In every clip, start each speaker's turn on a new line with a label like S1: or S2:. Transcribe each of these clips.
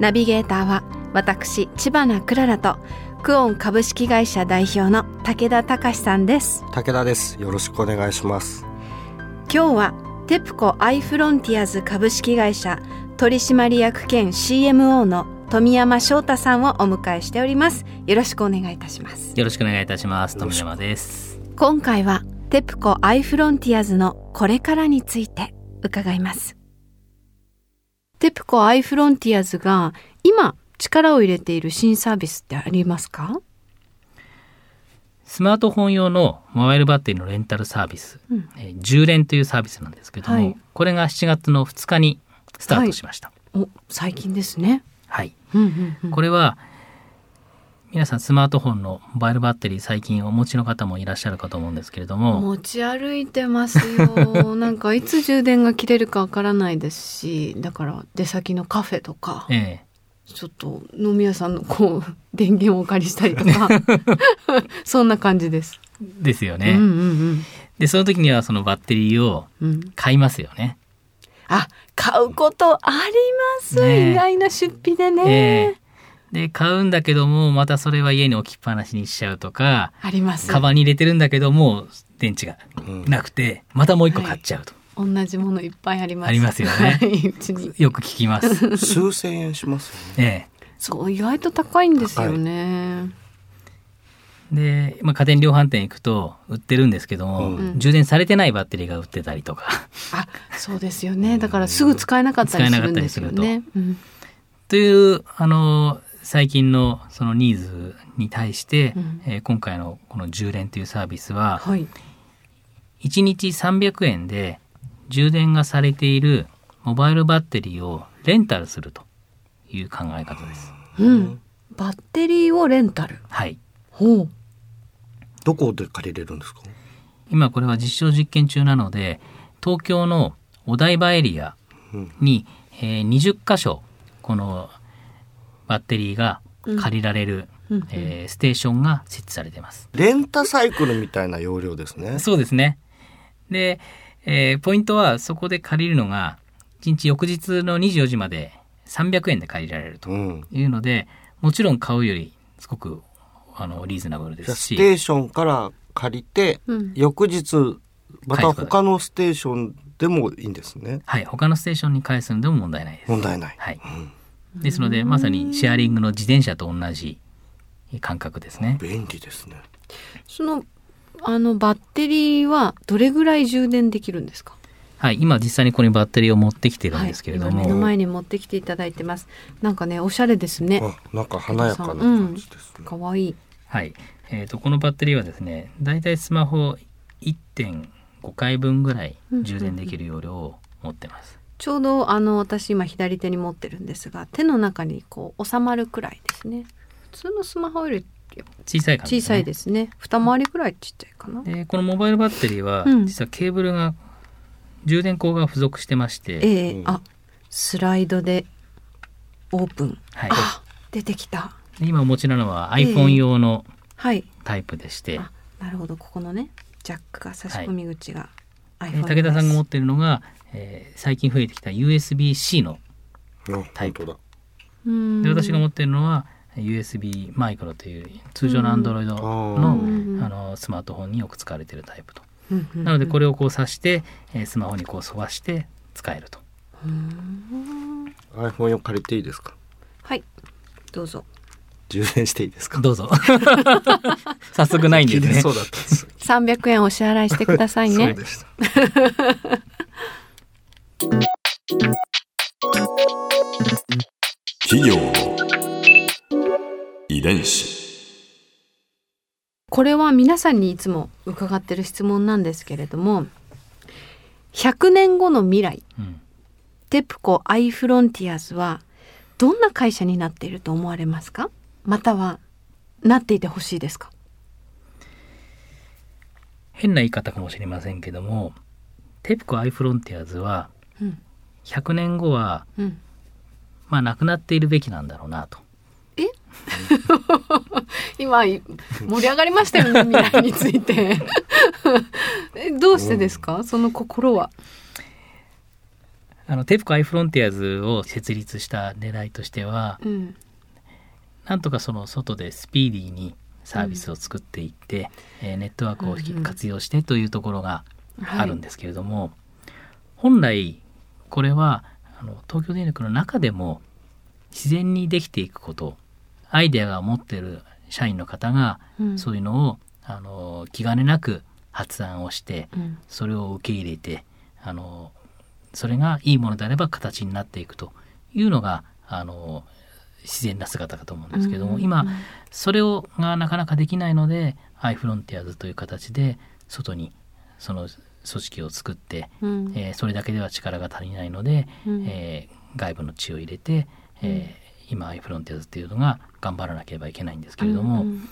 S1: ナビゲーターは私千葉なクララとクオン株式会社代表の武田隆さんです。
S2: 武田です。よろしくお願いします。
S1: 今日はテプコアイフロンティアズ株式会社取締役兼 CMO の富山翔太さんをお迎えしております。よろしくお願いいたします。
S3: よろしくお願いいたします。富山です。
S1: 今回はテプコアイフロンティアズのこれからについて伺いますテプコアイフロンティアズが今力を入れている新サービスってありますか？
S3: スマートフォン用のモバイルバッテリーのレンタルサービス、
S1: うん。
S3: えー充連というサービスなんですけども、
S1: はい。
S3: これが7月の2日にスタートしました。
S1: お最近ですね、
S3: はい。
S1: うんうんうん。
S3: これは皆さんスマートフォンのモバイルバッテリー最近お持ちの方もいらっしゃるかと思うんですけれども、
S1: 持ち歩いてますよ。なんかいつ充電が切れるかわからないですしだから出先のカフェとか。
S3: え
S1: ちょっと飲み屋さんのこう電源をお借りしたりとか。そんな感じです。
S3: えですよね、
S1: うんうん
S3: でその時にはそのバッテリーを
S1: うんうん、
S3: 買いますよね。
S1: あ買うことあります、
S3: ねえ。
S1: 意外な出費でね、
S3: ええで買うんだけどもまたそれは家に置きっぱなしにしちゃうとか
S1: あります。
S3: カバンに入れてるんだけども電池が
S2: うん。
S3: なくてまたもう一個買っちゃうと、
S1: 同じものいっぱいあります。
S3: ありますよね。
S1: はい。
S3: よく聞きます。
S2: 数千円しますよね。
S3: え
S1: そう意外と高いんですよね、
S3: えで、まあ、家電量販店行くと売ってるんですけども、
S2: うん。
S3: 充電されてないバッテリーが売ってたりとか。
S1: あそうですよね。だからすぐ使えなかったりするんですよね。うん。
S3: というあの最近のそのニーズに対して、
S1: うん。
S3: えー今回のこの充電というサービスは
S1: はい。
S3: 1日300円で充電がされているモバイルバッテリーをレンタルするという考え方です。
S1: うん。バッテリーをレンタル。
S3: はい。
S1: ほう。
S2: どこで借りれるんですか？
S3: 今これは実証実験中なので東京のお台場エリア
S2: うん。
S3: に、えー20箇所このバッテリーが借りられる、
S1: うん。
S3: えーステーションが設置されています。
S2: レンタサイクルみたいな容量ですね。
S3: そうですね。で、えーポイントはそこで借りるのが1日翌日の24時まで300円で借りられると
S2: うん。
S3: いうのでもちろん買うよりすごくあのリーズナブルですし。
S2: ステーションから借りて、
S1: うん。
S2: 翌日また他のステーションでもいいんですね。
S3: はい、他のステーションに返すのでも問題ないです。
S2: 問題ない、
S3: はい。
S2: うん
S3: ですので、まさにシェアリングの自転車と同じ感覚ですね。
S2: 便利ですね。
S1: そのあのバッテリーはどれぐらい充電できるんですか？
S3: はい、今実際にここにバッテリーを持ってきてるんですけれども、
S1: はい、今目の前に持ってきていただいてます。なんかねおしゃれですね。
S2: あなんか華やかな感じですね、
S1: かわいい。
S3: はい、えーとこのバッテリーはですね、だいたいスマホ1.5回分ぐらい充電できる容量を持ってます。
S1: ちょうどあの私今左手に持ってるんですが手の中にこう収まるくらいですね。普通のスマホより
S3: 小さい感じ
S1: 小さいですね。二回りくらいちっちゃいかな。
S3: でこのモバイルバッテリーは、
S1: うん。
S3: 実はケーブルが充電口が付属してまして、
S1: ええ
S2: うん。
S1: あスライドでオープン。
S3: はい、
S1: あ出てきた。
S3: で今お持ちなのは
S1: ええ
S3: iPhone 用の
S1: はい。
S3: タイプでして、
S1: あなるほど。ここのねジャックが差し込み口が、
S3: え
S1: iPhone
S3: ー武田さんが持
S1: っ
S3: ってるのが、えー最近増えてきた USB-C の
S2: あ
S3: タイプ。
S2: だ。
S3: で私が持ってるのは USB マイクロという通常の Android の,、
S1: うん。
S3: あのスマートフォンによく使われているタイプと。
S1: うんうん
S3: なのでこれをこう挿して、えースマホにこう沿わして使えると。
S2: iPhone を借りていいですか？
S1: はい。どうぞ。
S2: 充電していいですか？
S3: どうぞ。早速ないんですね。
S2: 切れそ。うだったんです
S1: 300円お支払いしてくださいね。
S2: そうでした
S4: 企業の遺伝子。
S1: これは皆さんにいつも伺ってる質問なんですけれども100年後の未来
S3: うん。
S1: テプコアイフロンティアズはどんな会社になっていると思われますか？またはなっていてほしいですか？
S3: 変な言い方かもしれませんけどもテプコアイフロンティアーズは
S1: うん。
S3: 100年後は
S1: うん。
S3: まあなくなっているべきなんだろうなと。
S1: 今い盛り上がりましたよね未来について。えどうしてですか、その心は。
S3: あのテプコアイフロンティアーズを設立した狙いとしては
S1: うん。
S3: なんとかその外でスピーディーにサービスを作っていって、えーネットワークを
S1: うんうん
S3: 活用してというところがあるん
S1: で
S3: ですけれども、本来これはあの東京電力の中でも自然にできていくことアイデアが持っている社員の方が
S1: うん。
S3: そういうのをあの気兼ねなく発案をして
S1: うん。
S3: それを受け入れてあのそれがいいものであれば形になっていくというのがあの自然な姿かと思うんですけども、
S1: うん
S3: 今それをがなかなかできないのでアイフロンティアーズという形で外にその組織を作って、
S1: うん。
S3: えーそれだけでは力が足りないので、
S1: うん。
S3: えー外部の血を入れて、えー今アイフロンティアーズっていうのが頑張らなければいけないんですけれども、
S1: うん。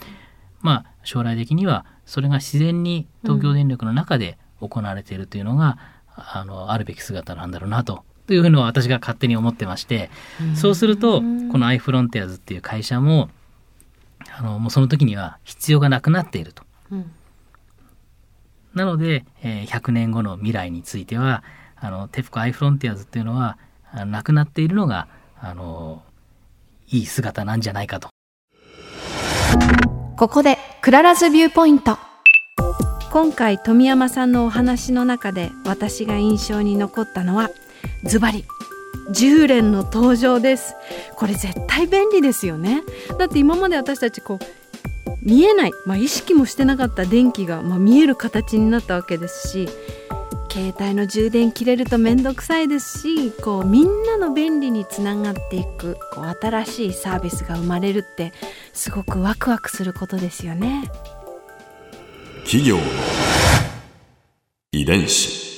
S3: まあ将来的にはそれが自然に東京電力の中で行われているというのが、あのあるべき姿なんだろうなと。というのは私が勝手に思ってまして、そうするとこのアイフロンティアーズっていう会社もあのもうその時には必要がなくなっていると。
S1: うん
S3: なので、えー100年後の未来についてはあの TEPCO i-Frontiers っていうのはあなくなっているのがあのいい姿なんじゃないかと。
S1: ここで Clara's Viewpoint 今回富山さんのお話の中で私が印象に残ったのはズバリ10連の登場です。これ絶対便利ですよね。だって今まで私たちこう見えない、まあ、意識もしてなかった電気が、まあ、見える形になったわけですし携帯の充電切れると面倒くさいですしこうみんなの便利につながっていくこう新しいサービスが生まれるってすごくワクワクすることですよね。
S4: 企業遺伝子。